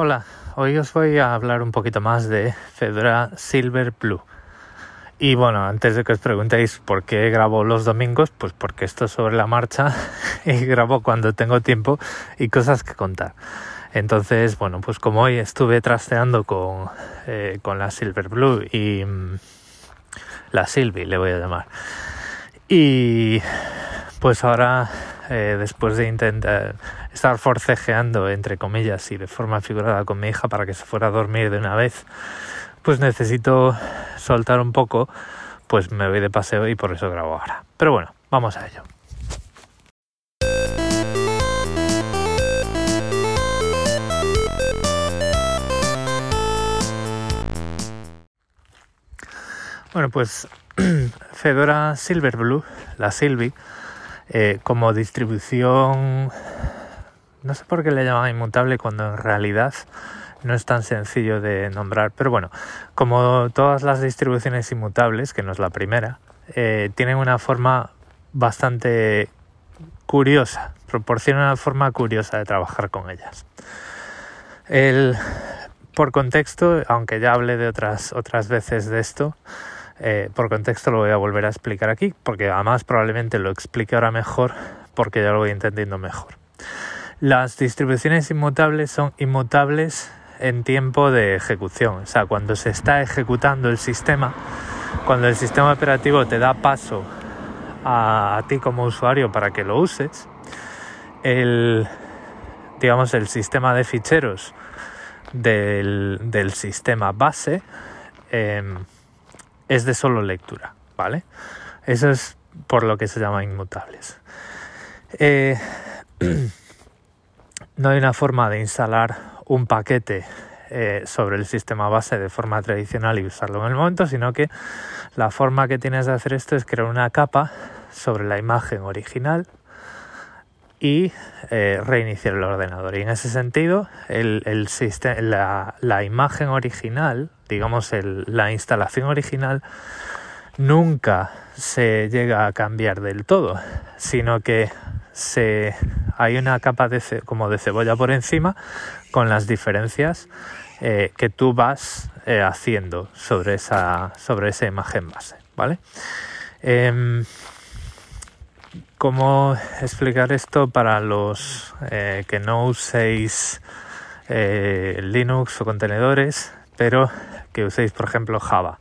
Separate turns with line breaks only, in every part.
Hola, hoy os voy a hablar un poquito más de Fedora Silver Blue. Y bueno, antes de que os preguntéis por qué grabo los domingos, pues porque esto es sobre la marcha y grabo cuando tengo tiempo y cosas que contar. Entonces, bueno, pues como hoy estuve trasteando con, eh, con la Silver Blue y mm, la Silvi, le voy a llamar. Y pues ahora, eh, después de intentar estar forcejeando, entre comillas, y de forma figurada con mi hija para que se fuera a dormir de una vez, pues necesito soltar un poco, pues me voy de paseo y por eso grabo ahora. Pero bueno, vamos a ello. Bueno, pues Fedora Silverblue, la Silvi, eh, como distribución, no sé por qué le llaman inmutable cuando en realidad no es tan sencillo de nombrar, pero bueno, como todas las distribuciones inmutables, que no es la primera, eh, tienen una forma bastante curiosa, proporciona una forma curiosa de trabajar con ellas. El, por contexto, aunque ya hablé de otras, otras veces de esto, eh, por contexto lo voy a volver a explicar aquí, porque además probablemente lo explique ahora mejor, porque ya lo voy entendiendo mejor. Las distribuciones inmutables son inmutables en tiempo de ejecución, o sea, cuando se está ejecutando el sistema, cuando el sistema operativo te da paso a, ti como usuario para que lo uses, el, digamos, el sistema de ficheros del, sistema base em, es de solo lectura, ¿vale? Eso es por lo que se llama inmutables. Eh, no hay una forma de instalar un paquete eh, sobre el sistema base de forma tradicional y usarlo en el momento, sino que la forma que tienes de hacer esto es crear una capa sobre la imagen original y eh, reiniciar el ordenador. Y en ese sentido, el, el la, imagen original, digamos la instalación original, nunca se llega a cambiar del todo, sino que se, hay una capa de, como de cebolla por encima con las diferencias eh, que tú vas eh, haciendo sobre esa, sobre esa imagen base. ¿vale? ¿Cómo explicar esto para los eh, que no uséis eh, Linux o contenedores, pero que uséis, por ejemplo, Java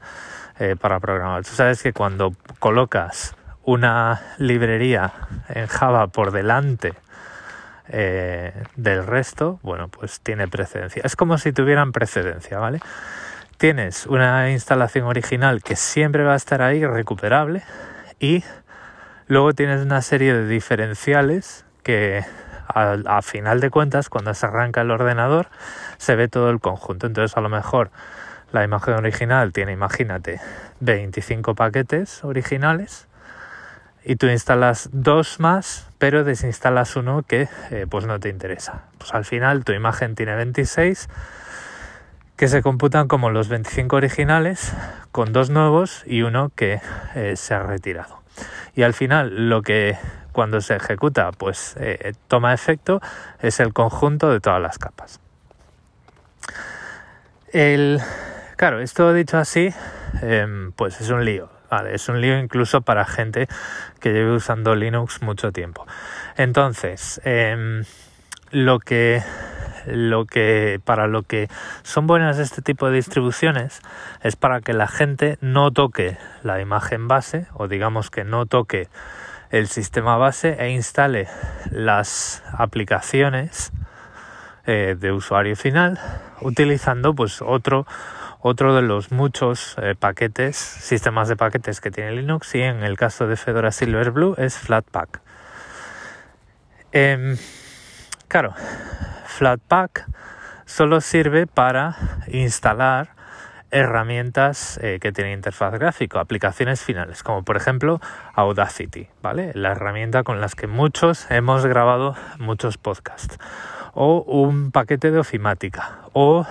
eh, para programar? Tú sabes que cuando colocas una librería en Java por delante del resto, bueno, pues tiene precedencia. Es como si tuvieran precedencia, ¿vale? Tienes una instalación original que siempre va a estar ahí, recuperable, y Luego tienes una serie de diferenciales que a, final de cuentas, cuando se arranca el ordenador, se ve todo el conjunto. Entonces, a lo mejor la imagen original tiene, imagínate, 25 paquetes originales y tú instalas dos más, pero desinstalas uno que eh, pues no te interesa. Pues al final tu imagen tiene 26 que se computan como los 25 originales con dos nuevos y uno que eh, se ha retirado y al final lo que cuando se ejecuta pues eh, toma efecto es el conjunto de todas las capas. El, claro, esto dicho así, em, pues es un lío. Es un lío incluso para gente que lleve usando Linux mucho tiempo. Entonces, em, lo que lo que para lo que son buenas este tipo de distribuciones es para que la gente no toque la imagen base o digamos que no toque el sistema base e instale las aplicaciones eh, de usuario final utilizando pues otro otro de los muchos eh, paquetes sistemas de paquetes que tiene Linux y en el caso de Fedora Silverblue es Flatpak. Em, claro Flatpak solo sirve para instalar herramientas eh, que tienen interfaz gráfica, aplicaciones finales, como por ejemplo Audacity, ¿vale? La herramienta con las que muchos hemos grabado muchos podcasts. O un paquete de ofimática. O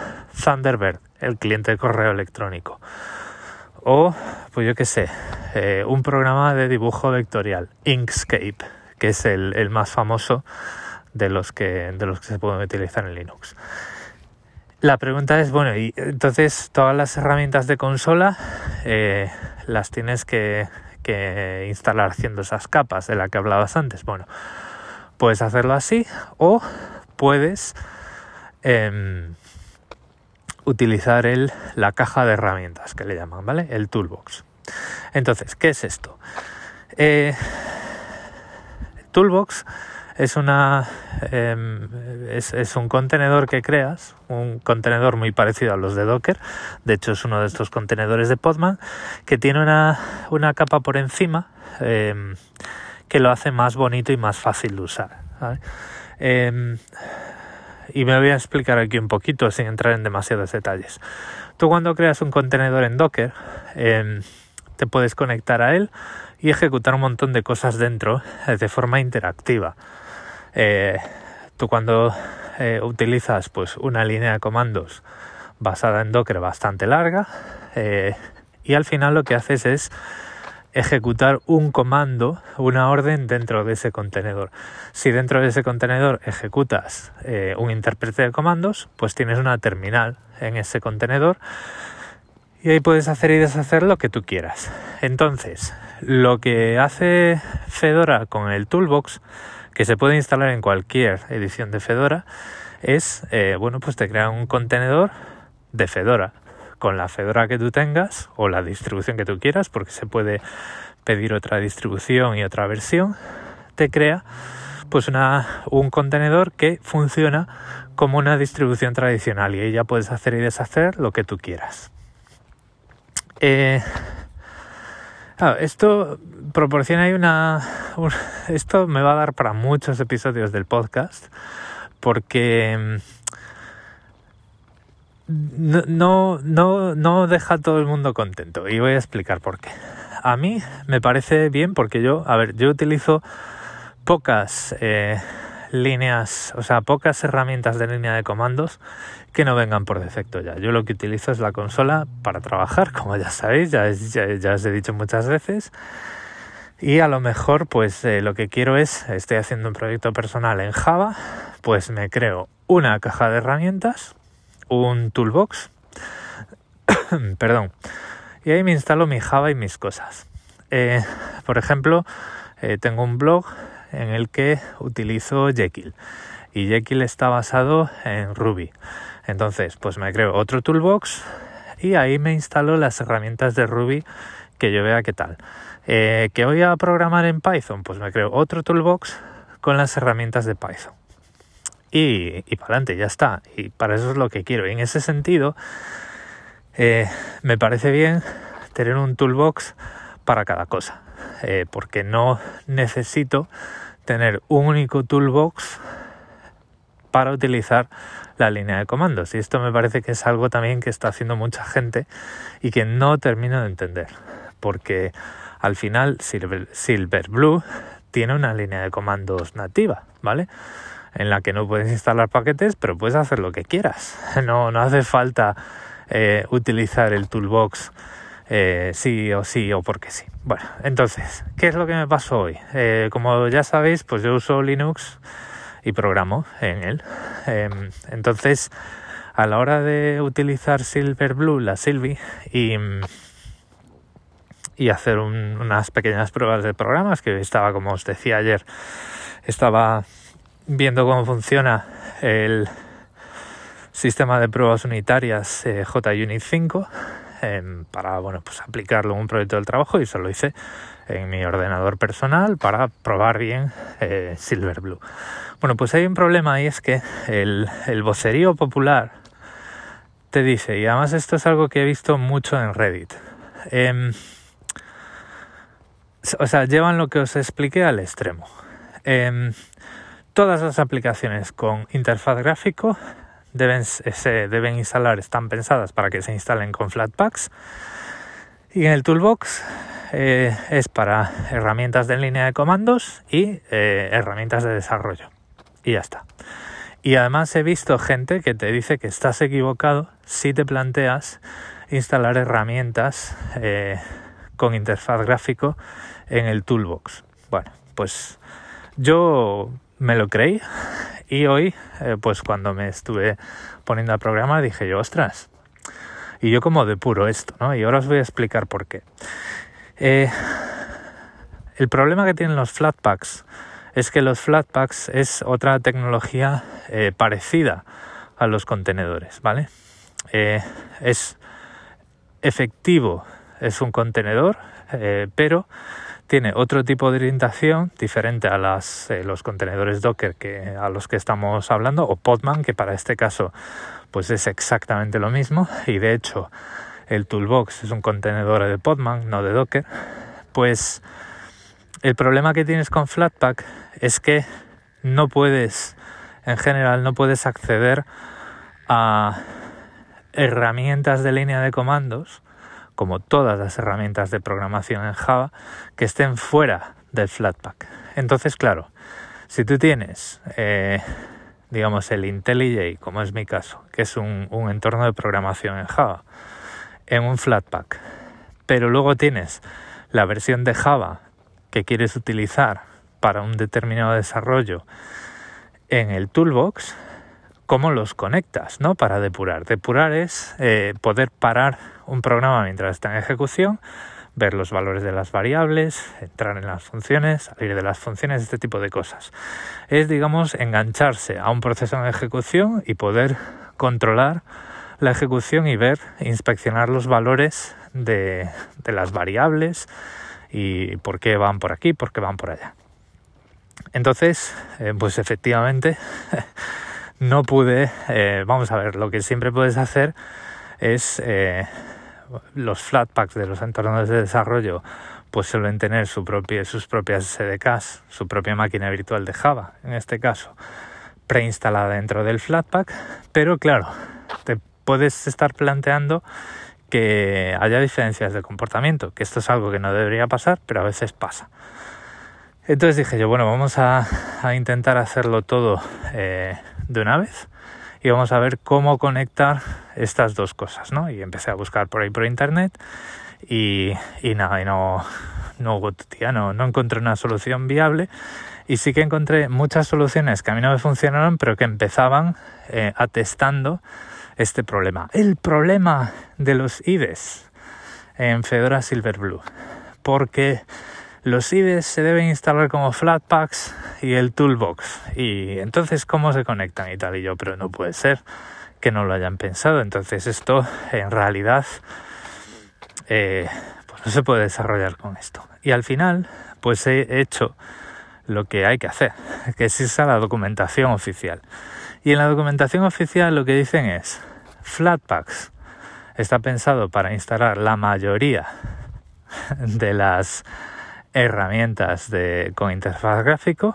Thunderbird, el cliente de correo electrónico. O, pues yo qué sé, eh, un programa de dibujo vectorial, Inkscape, que es el más famoso de los que, de los que se pueden utilizar en Linux. La pregunta es, bueno, y entonces todas las herramientas de consola eh, las tienes que, que, instalar haciendo esas capas de las que hablabas antes. Bueno, puedes hacerlo así o puedes em, utilizar el, la caja de herramientas que le llaman, ¿vale? El toolbox. Entonces, ¿qué es esto? Eh, toolbox es una em, es, un contenedor que creas, un contenedor muy parecido a los de Docker, de hecho es uno de estos contenedores de Podman, que tiene una, una capa por encima em, que lo hace más bonito y más fácil de usar. Em, y me voy a explicar aquí un poquito sin entrar en demasiados detalles. Tú cuando creas un contenedor en Docker, te puedes conectar a él y ejecutar un montón de cosas dentro eh, de forma interactiva. Eh, tú cuando eh, utilizas pues una línea de comandos basada en Docker bastante larga y al final lo que haces es ejecutar un comando, una orden dentro de ese contenedor. Si dentro de ese contenedor ejecutas un intérprete de comandos, pues tienes una terminal en ese contenedor y ahí puedes hacer y deshacer lo que tú quieras. Entonces, lo que hace Fedora con el Toolbox, que se puede instalar en cualquier edición de Fedora, es, eh, bueno, pues te crea un contenedor de Fedora con la Fedora que tú tengas o la distribución que tú quieras, porque se puede pedir otra distribución y otra versión, te crea pues una, un contenedor que funciona como una distribución tradicional y ahí ya puedes hacer y deshacer lo que tú quieras. Eh, esto proporciona ahí una, Esto me va a dar para muchos episodios del podcast porque mm, no, no, no deja a todo el mundo contento y voy a explicar por qué. A mí me parece bien porque yo, a ver, yo utilizo pocas eh, líneas, o sea, pocas herramientas de línea de comandos que no vengan por defecto ya. Yo lo que utilizo es la consola para trabajar, como ya sabéis, ya, ya, os he dicho muchas veces. Y a lo mejor, pues eh, lo que quiero es, estoy haciendo un proyecto personal en Java, pues me creo una caja de herramientas, un toolbox, perdón, y ahí me instalo mi Java y mis cosas. Eh, por ejemplo, eh, tengo un blog en el que utilizo Jekyll y Jekyll está basado en Ruby. Entonces, pues me creo otro toolbox y ahí me instalo las herramientas de Ruby que yo vea qué tal. Eh, ¿Que voy a programar en Python? Pues me creo otro toolbox con las herramientas de Python. Y, y para adelante, ya está. Y para eso es lo que quiero. Y en ese sentido, eh, me parece bien tener un toolbox para cada cosa. Eh, porque no necesito tener un único toolbox para utilizar la línea de comandos. Y esto me parece que es algo también que está haciendo mucha gente y que no termino de entender. Porque al final Silver, Silverblue tiene una línea de comandos nativa, ¿vale? En la que no puedes instalar paquetes, pero puedes hacer lo que quieras. No, no hace falta eh, utilizar el toolbox eh, sí o sí o porque sí. Bueno, entonces, ¿qué es lo que me pasó hoy? Eh, como ya sabéis, pues yo uso Linux y programo en él. Em, entonces, a la hora de utilizar Silverblue, la Sylvie, y, y hacer unas pequeñas pruebas de programas, que estaba, como os decía ayer, estaba viendo cómo funciona el sistema de pruebas unitarias eh, JUnit 5 Em, para bueno, pues aplicarlo en un proyecto del trabajo y eso lo hice en mi ordenador personal para probar bien eh, Silverblue. Bueno, pues hay un problema y es que el, el vocerío popular te dice, y además esto es algo que he visto mucho en Reddit, em, o sea, llevan lo que os expliqué al extremo. Em, todas las aplicaciones con interfaz gráfico deben, se deben instalar, están pensadas para que se instalen con Flatpaks. Y en el Toolbox eh, es para herramientas de línea de comandos y eh, herramientas de desarrollo. Y ya está. Y además he visto gente que te dice que estás equivocado si te planteas instalar herramientas eh, con interfaz gráfico en el Toolbox. Bueno, pues yo me lo creí Y hoy, eh, pues cuando me estuve poniendo a programar, dije yo, ostras, y yo como depuro esto, ¿no? Y ahora os voy a explicar por qué. Eh, el problema que tienen los Flatpaks es que los Flatpaks es otra tecnología eh, parecida a los contenedores, ¿vale? es efectivo, es un contenedor, pero tiene otro tipo de orientación diferente a las, eh, los contenedores Docker que, a los que estamos hablando o Podman que para este caso pues es exactamente lo mismo. Y de hecho el Toolbox es un contenedor de Podman no de Docker. Pues el problema que tienes con Flatpak es que no puedes en general no puedes acceder a herramientas de línea de comandos como todas las herramientas de programación en Java, que estén fuera del Flatpak. Entonces, claro, si tú tienes, eh, digamos, el IntelliJ, como es mi caso, que es un, un entorno de programación en Java, en un Flatpak, pero luego tienes la versión de Java que quieres utilizar para un determinado desarrollo en el toolbox, cómo los conectas, ¿no? Para depurar. Depurar es eh, poder parar un programa mientras está en ejecución, ver los valores de las variables, entrar en las funciones, salir de las funciones, este tipo de cosas. Es, digamos, engancharse a un proceso en ejecución y poder controlar la ejecución y ver, inspeccionar los valores de, las variables y por qué van por aquí, por qué van por allá. Entonces, eh, pues efectivamente no pude, eh, vamos a ver, lo que siempre puedes hacer es eh, los flatpaks de los entornos de desarrollo pues suelen tener sus propias SDKs, su propia máquina virtual de Java, en este caso, preinstalada dentro del Flatpak, pero claro, te puedes estar planteando que haya diferencias de comportamiento, que esto es algo que no debería pasar, pero a veces pasa. Entonces dije yo, bueno, vamos a, intentar hacerlo todo eh, de una vez y vamos a ver cómo conectar estas dos cosas, ¿no? Y empecé a buscar por ahí por internet y, nada, y no, no no, no encontré una solución viable y sí que encontré muchas soluciones que a mí no me funcionaron, pero que empezaban eh, atestando este problema. El problema de los IDEs en Fedora Silverblue. Porque los IDEs se deben instalar como Flatpaks y el Toolbox. Y entonces, ¿cómo se conectan y tal? Y yo, pero no puede ser que no lo hayan pensado. Entonces, esto en realidad eh, pues no se puede desarrollar con esto. Y al final, pues he hecho lo que hay que hacer, que es irse a la documentación oficial. Y en la documentación oficial lo que dicen es, Flatpaks está pensado para instalar la mayoría de las herramientas de, con interfaz gráfico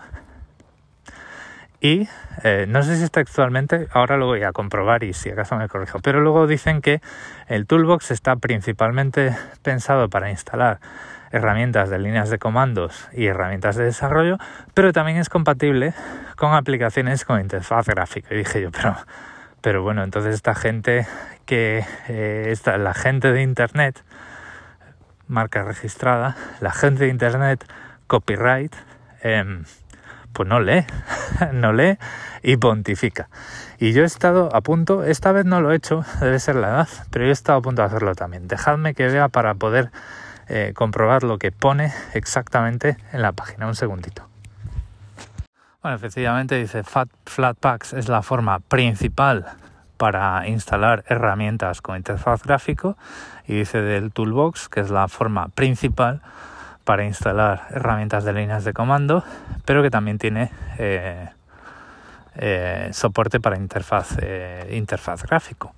y eh, no sé si es textualmente, ahora lo voy a comprobar y si acaso me corrijo, pero luego dicen que el toolbox está principalmente pensado para instalar herramientas de líneas de comandos y herramientas de desarrollo, pero también es compatible con aplicaciones con interfaz gráfica. Y dije yo, pero, pero bueno, entonces esta gente que eh, la gente de internet marca registrada, la gente de Internet, copyright, em, pues no lee, no lee y pontifica. Y yo he estado a punto, esta vez no lo he hecho, debe ser la edad, pero yo he estado a punto de hacerlo también. Dejadme que vea para poder eh, comprobar lo que pone exactamente en la página. Un segundito. Bueno, efectivamente dice Flatpaks es la forma principal para instalar herramientas con interfaz gráfico y dice del Toolbox, que es la forma principal para instalar herramientas de líneas de comando, pero que también tiene eh, eh, soporte para interfaz, eh, interfaz gráfico.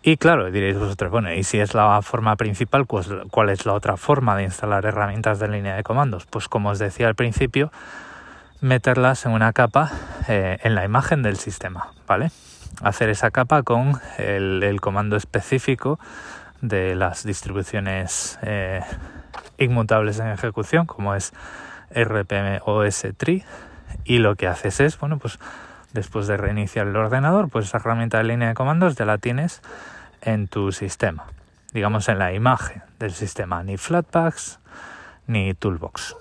Y claro, diréis vosotros, bueno, y si es la forma principal, pues, ¿cuál es la otra forma de instalar herramientas de línea de comandos? Pues como os decía al principio, meterlas en una capa en la imagen del sistema, ¿vale? Hacer esa capa con el, comando específico de las distribuciones eh, inmutables en ejecución, como es rpm os tree, y lo que haces es, bueno, pues después de reiniciar el ordenador, pues esa herramienta de línea de comandos ya la tienes en tu sistema, digamos en la imagen del sistema, ni Flatpaks ni Toolbox.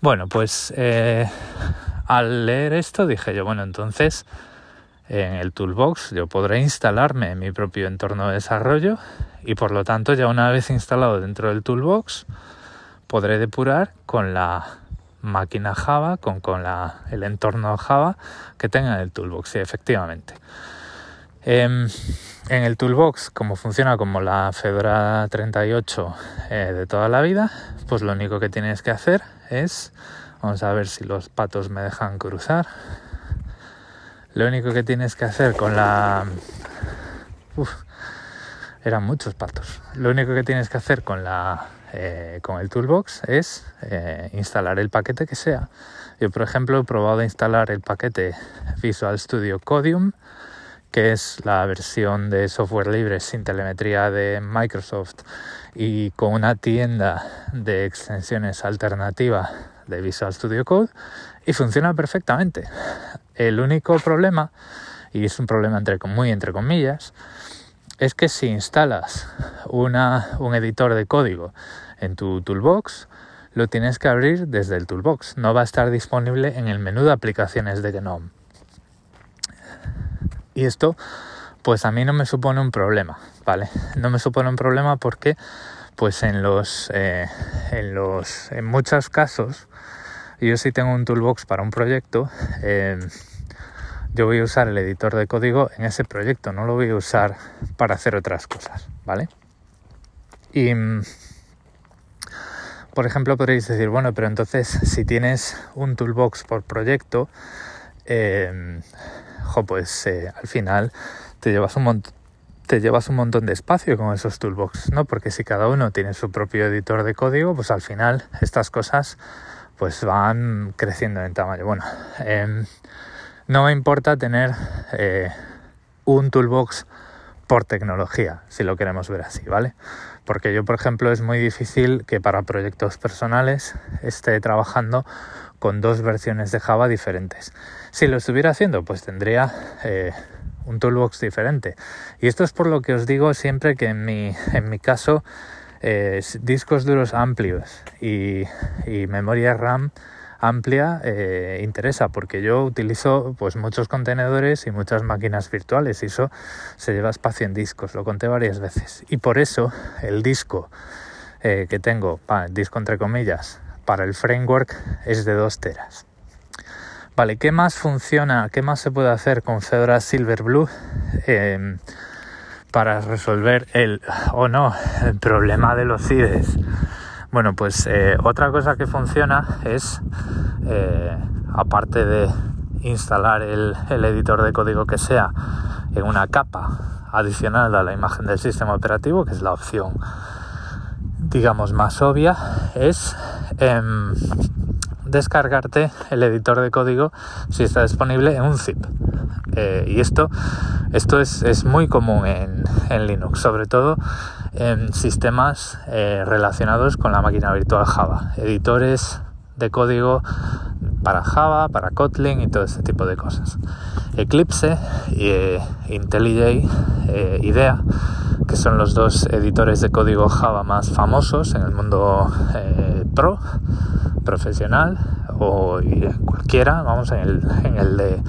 Bueno, pues eh, al leer esto dije yo, bueno, entonces en el toolbox yo podré instalarme mi propio entorno de desarrollo y por lo tanto ya una vez instalado dentro del toolbox podré depurar con la máquina Java, con, con la, el entorno Java que tenga en el toolbox, sí, efectivamente. Em, en el toolbox, como funciona como la Fedora 38 eh, de toda la vida, pues lo único que tienes que hacer es, vamos a ver si los patos me dejan cruzar, lo único que tienes que hacer con la... Uf, eran muchos patos. Lo único que tienes que hacer con la eh, con el toolbox es eh, instalar el paquete que sea. Yo, por ejemplo, he probado instalar el paquete Visual Studio Codium que es la versión de software libre sin telemetría de Microsoft y con una tienda de extensiones alternativa de Visual Studio Code y funciona perfectamente. El único problema, y es un problema entre, muy entre comillas, es que si instalas una, un editor de código en tu toolbox, lo tienes que abrir desde el toolbox. No va a estar disponible en el menú de aplicaciones de GNOME. Y esto, pues a mí no me supone un problema, ¿vale? No me supone un problema porque, pues en los, eh, en los, en muchos casos, yo si tengo un toolbox para un proyecto, em, yo voy a usar el editor de código en ese proyecto, no lo voy a usar para hacer otras cosas, ¿vale? Y, por ejemplo, podréis decir, bueno, pero entonces si tienes un toolbox por proyecto, eh, pues eh, al final te llevas un te llevas un montón de espacio con esos toolbox, ¿no? Porque si cada uno tiene su propio editor de código, pues al final estas cosas pues van creciendo en tamaño. Bueno, em, no me importa tener eh, un toolbox por tecnología, si lo queremos ver así, ¿vale? Porque yo, por ejemplo, es muy difícil que para proyectos personales esté trabajando con dos versiones de Java diferentes. Si lo estuviera haciendo, pues tendría eh, un toolbox diferente. Y esto es por lo que os digo siempre que en mi, en mi caso, eh, discos duros amplios y, memoria RAM amplia eh, interesa porque yo utilizo pues muchos contenedores y muchas máquinas virtuales y eso se lleva espacio en discos lo conté varias veces y por eso el disco que tengo disco entre comillas para el framework es de 2 teras. Vale, ¿qué más funciona? ¿Qué más se puede hacer con Fedora Silverblue em, para resolver el o no el problema de los CIDES? Bueno, pues eh, otra cosa que funciona es, eh, aparte de instalar el, el editor de código que sea en una capa adicional a la imagen del sistema operativo, que es la opción digamos más obvia, es Em, descargarte el editor de código si está disponible en un zip. Eh, y esto, esto es, muy común en, Linux, sobre todo en sistemas eh, relacionados con la máquina virtual Java, editores de código para Java, para Kotlin y todo ese tipo de cosas. Eclipse eh, IntelliJ IDEA, que son los dos editores de código Java más famosos en el mundo pro, profesional o cualquiera, vamos, en el, en el de...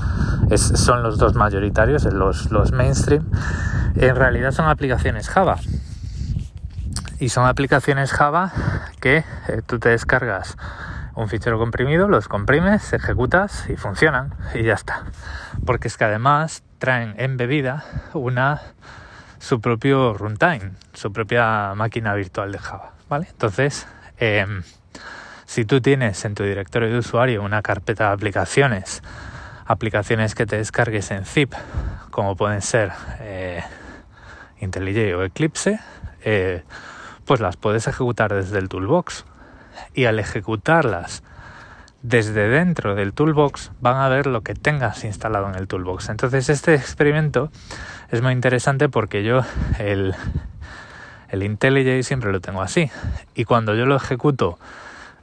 son los dos mayoritarios, los, los mainstream. En realidad son aplicaciones Java. Y son aplicaciones Java que eh, tú te descargas un fichero comprimido, los comprimes, ejecutas y funcionan y ya está. Porque es que además traen embebida una su propio runtime, su propia máquina virtual de Java, ¿vale? Entonces, Em, si tú tienes en tu directorio de usuario una carpeta de aplicaciones, aplicaciones que te descargues en zip, como pueden ser eh, IntelliJ o Eclipse, eh, pues las puedes ejecutar desde el toolbox. Y al ejecutarlas desde dentro del toolbox van a ver lo que tengas instalado en el toolbox. Entonces este experimento es muy interesante porque yo el, el IntelliJ siempre lo tengo así. Y cuando yo lo ejecuto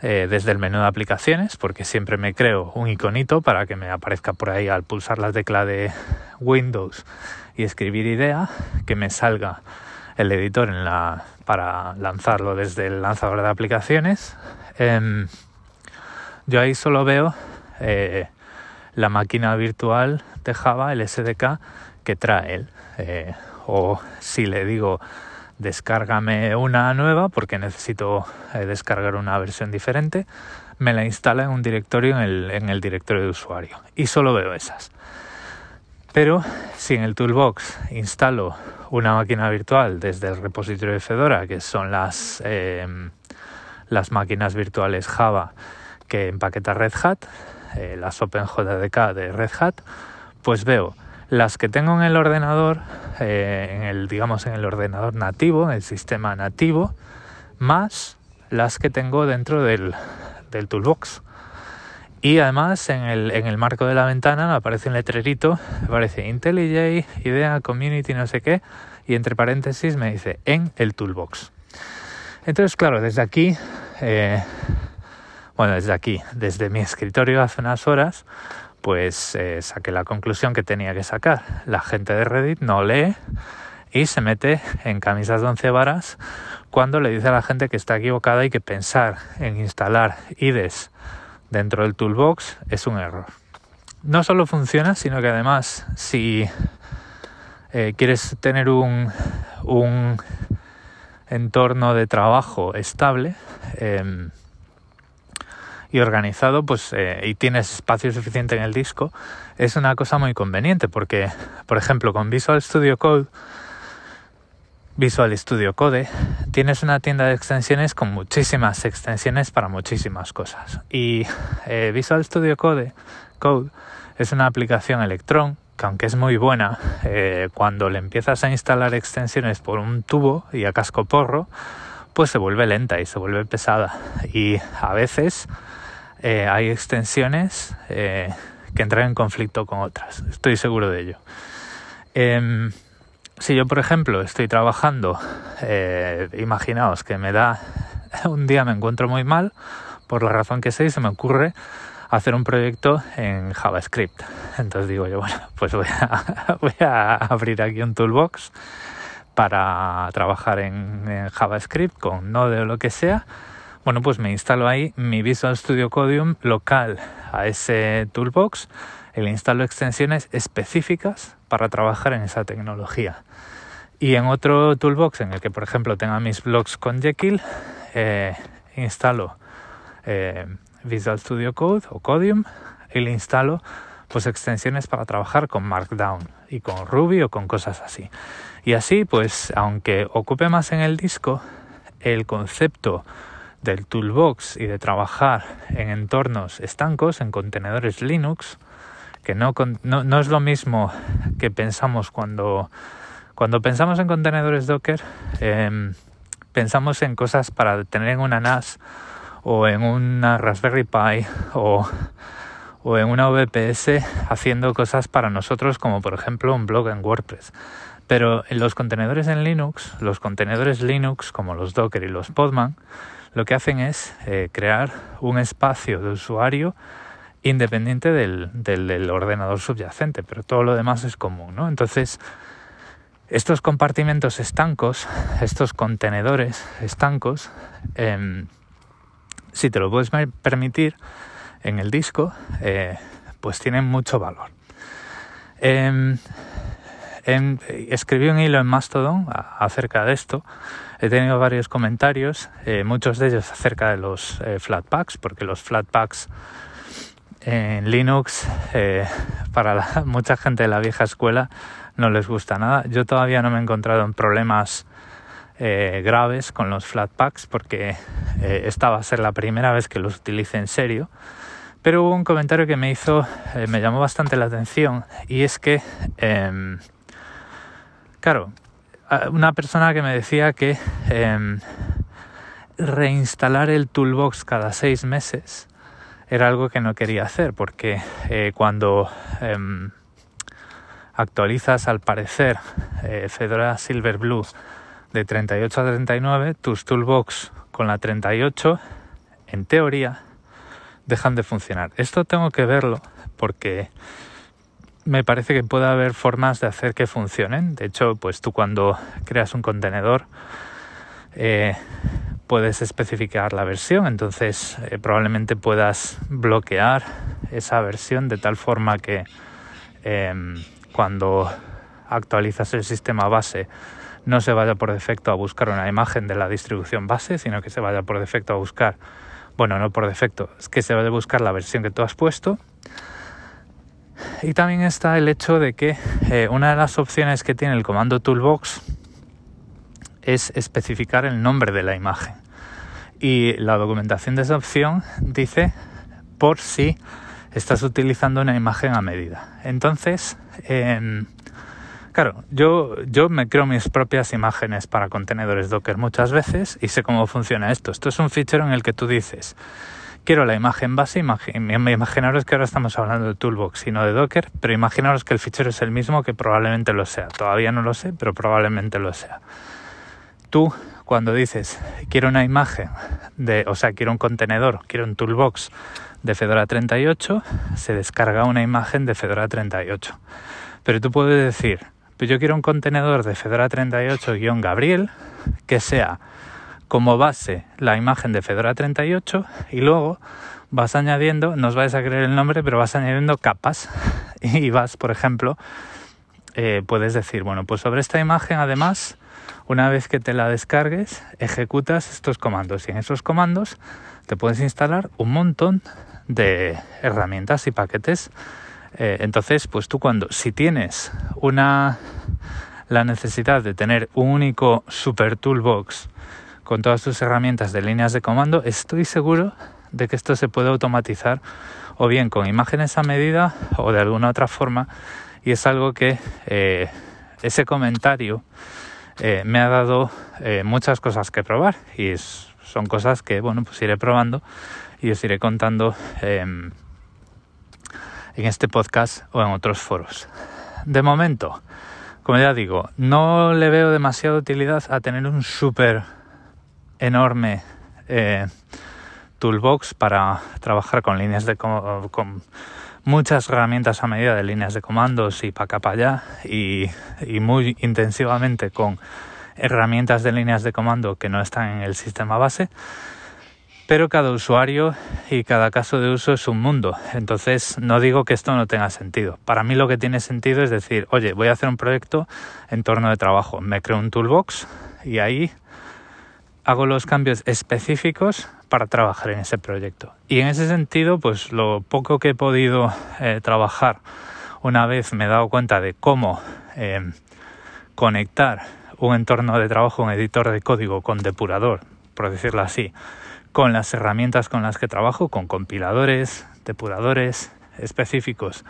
eh, desde el menú de aplicaciones, porque siempre me creo un iconito para que me aparezca por ahí al pulsar la tecla de Windows y escribir idea, que me salga el editor en la, para lanzarlo desde el lanzador de aplicaciones. Em, Yo ahí solo veo eh, la máquina virtual de Java, el SDK que trae él. Eh, o si le digo descárgame una nueva porque necesito eh, descargar una versión diferente, me la instala en un directorio en el, en el directorio de usuario y solo veo esas. Pero si en el toolbox instalo una máquina virtual desde el repositorio de Fedora, que son las, em, las máquinas virtuales Java que empaqueta Red Hat, eh, las OpenJDK de Red Hat, pues veo las que tengo en el ordenador, eh, en el, digamos en el ordenador nativo, en el sistema nativo, más las que tengo dentro del, del toolbox. Y además en el, en el marco de la ventana aparece un letrerito, aparece IntelliJ, idea, community, no sé qué, y entre paréntesis me dice en el toolbox. Entonces, claro, desde aquí, eh, bueno, desde aquí, desde mi escritorio hace unas horas, pues eh, saqué la conclusión que tenía que sacar. La gente de Reddit no lee y se mete en camisas de once varas cuando le dice a la gente que está equivocada y que pensar en instalar IDES dentro del toolbox es un error. No solo funciona, sino que además si eh, quieres tener un, un, entorno de trabajo estable em, y organizado, pues eh, y tienes espacio suficiente en el disco, es una cosa muy conveniente porque, por ejemplo, con Visual Studio Code Visual Studio Code, tienes una tienda de extensiones con muchísimas extensiones para muchísimas cosas. Y eh, Visual Studio Code, Code es una aplicación Electron que aunque es muy buena, eh, cuando le empiezas a instalar extensiones por un tubo y a casco porro, pues se vuelve lenta y se vuelve pesada. Y a veces eh, hay extensiones que entran en conflicto con otras. Estoy seguro de ello. Si yo, por ejemplo, estoy trabajando, eh, imaginaos que me da, un día me encuentro muy mal, por la razón que sé, y se me ocurre hacer un proyecto en JavaScript. Entonces digo yo, bueno, pues voy a, voy a abrir aquí un toolbox para trabajar en, en, JavaScript con Node o lo que sea. Bueno, pues me instalo ahí mi Visual Studio Codium local a ese toolbox y le instalo extensiones específicas para trabajar en esa tecnología. Y en otro toolbox en el que, por ejemplo, tenga mis blogs con Jekyll, eh, instalo eh, Visual Studio Code o Codium y le instalo pues extensiones para trabajar con Markdown y con Ruby o con cosas así. Y así, pues, aunque ocupe más en el disco, el concepto del toolbox y de trabajar en entornos estancos, en contenedores Linux, que no, no, es lo mismo que pensamos cuando, cuando pensamos en contenedores Docker, em, pensamos en cosas para tener en una NAS o en una Raspberry Pi o, o en una VPS haciendo cosas para nosotros como por ejemplo un blog en WordPress. Pero en los contenedores en Linux, los contenedores Linux como los Docker y los Podman, lo que hacen es eh, crear un espacio de usuario independiente del, ordenador subyacente, pero todo lo demás es común, ¿no? Entonces, estos compartimentos estancos, estos contenedores estancos, em, si te lo puedes permitir en el disco, eh, pues tienen mucho valor. Em, em, escribí un hilo en Mastodon acerca de esto. He tenido varios comentarios, eh, muchos de ellos acerca de los eh, Flatpaks, porque los Flatpaks en Linux eh, para mucha gente de la vieja escuela no les gusta nada. Yo todavía no me he encontrado en problemas eh, graves con los Flatpaks porque eh, esta va a ser la primera vez que los utilice en serio. Pero hubo un comentario que me hizo, me llamó bastante la atención y es que, em, claro, una persona que me decía que em, reinstalar el toolbox cada seis meses era algo que no quería hacer porque eh, cuando em, actualizas al parecer eh, Fedora Silverblue de 38 a 39, tus toolbox con la 38 en teoría dejan de funcionar. Esto tengo que verlo porque me parece que puede haber formas de hacer que funcionen. De hecho, pues tú cuando creas un contenedor eh, puedes especificar la versión, entonces eh, probablemente puedas bloquear esa versión de tal forma que em, cuando actualizas el sistema base no se vaya por defecto a buscar una imagen de la distribución base, sino que se vaya por defecto a buscar, bueno, no por defecto, es que se vaya a buscar la versión que tú has puesto. Y también está el hecho de que eh, una de las opciones que tiene el comando Toolbox es especificar el nombre de la imagen. Y la documentación de esa opción dice por si estás utilizando una imagen a medida. Entonces, em, claro, yo, yo me creo mis propias imágenes para contenedores Docker muchas veces y sé cómo funciona esto. Esto es un fichero en el que tú dices, quiero la imagen base, imaginaros que ahora estamos hablando de Toolbox y no de Docker, pero imaginaros que el fichero es el mismo que probablemente lo sea. Todavía no lo sé, pero probablemente lo sea tú cuando dices quiero una imagen de, o sea, quiero un contenedor, quiero un toolbox de Fedora 38, se descarga una imagen de Fedora 38. Pero tú puedes decir, pues yo quiero un contenedor de Fedora 38-Gabriel que sea como base la imagen de Fedora 38 y luego vas añadiendo, no os vais a creer el nombre, pero vas añadiendo capas y vas, por ejemplo, eh, puedes decir, bueno, pues sobre esta imagen además una vez que te la descargues, ejecutas estos comandos y en esos comandos te puedes instalar un montón de herramientas y paquetes. Eh, entonces, pues tú cuando, si tienes una la necesidad de tener un único super toolbox con todas tus herramientas de líneas de comando, estoy seguro de que esto se puede automatizar o bien con imágenes a medida o de alguna otra forma y es algo que eh, ese comentario eh, me ha dado eh, muchas cosas que probar y son cosas que bueno pues iré probando y os iré contando em, en este podcast o en otros foros. De momento, como ya digo, no le veo demasiada utilidad a tener un súper enorme eh, toolbox para trabajar con líneas de con muchas herramientas a medida de líneas de comandos y para acá para allá y, muy intensivamente con herramientas de líneas de comando que no están en el sistema base pero cada usuario y cada caso de uso es un mundo. Entonces no digo que esto no tenga sentido. Para mí lo que tiene sentido es decir, oye, voy a hacer un proyecto en torno de trabajo. Me creo un toolbox y ahí hago los cambios específicos para trabajar en ese proyecto. Y en ese sentido, pues lo poco que he podido eh, trabajar una vez me he dado cuenta de cómo eh, conectar un entorno de trabajo, un editor de código con depurador, por decirlo así, con las herramientas con las que trabajo, con compiladores, depuradores específicos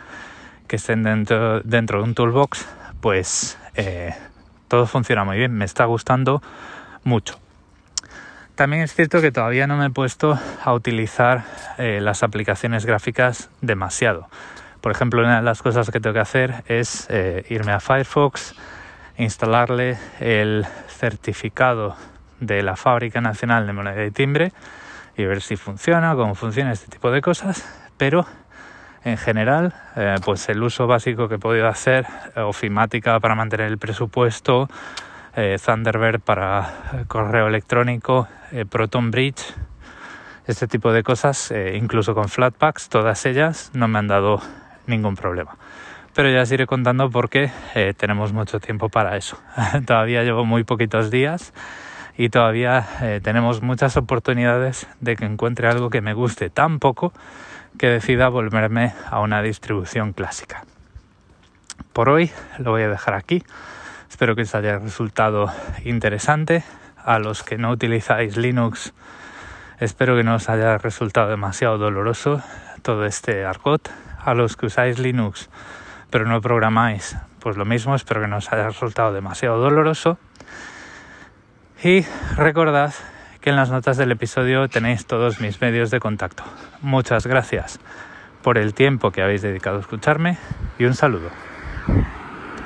que estén dentro, dentro de un toolbox, pues eh, todo funciona muy bien, me está gustando mucho. También es cierto que todavía no me he puesto a utilizar eh, las aplicaciones gráficas demasiado. Por ejemplo, una de las cosas que tengo que hacer es eh, irme a Firefox, instalarle el certificado de la Fábrica Nacional de Moneda y Timbre y ver si funciona, cómo funciona este tipo de cosas. Pero en general, eh, pues el uso básico que he podido hacer, ofimática para mantener el presupuesto, eh, Thunderbird para correo electrónico, eh, Proton Bridge, este tipo de cosas, eh, incluso con Flatpaks, todas ellas no me han dado ningún problema. Pero ya os iré contando porque tenemos mucho tiempo para eso. todavía llevo muy poquitos días y todavía tenemos muchas oportunidades de que encuentre algo que me guste tan poco que decida volverme a una distribución clásica. Por hoy lo voy a dejar aquí. Espero que os haya resultado interesante. A los que no utilizáis Linux, espero que no os haya resultado demasiado doloroso todo este argot. A los que usáis Linux pero no programáis, pues lo mismo, espero que no os haya resultado demasiado doloroso. Y recordad que en las notas del episodio tenéis todos mis medios de contacto. Muchas gracias por el tiempo que habéis dedicado a escucharme y un saludo.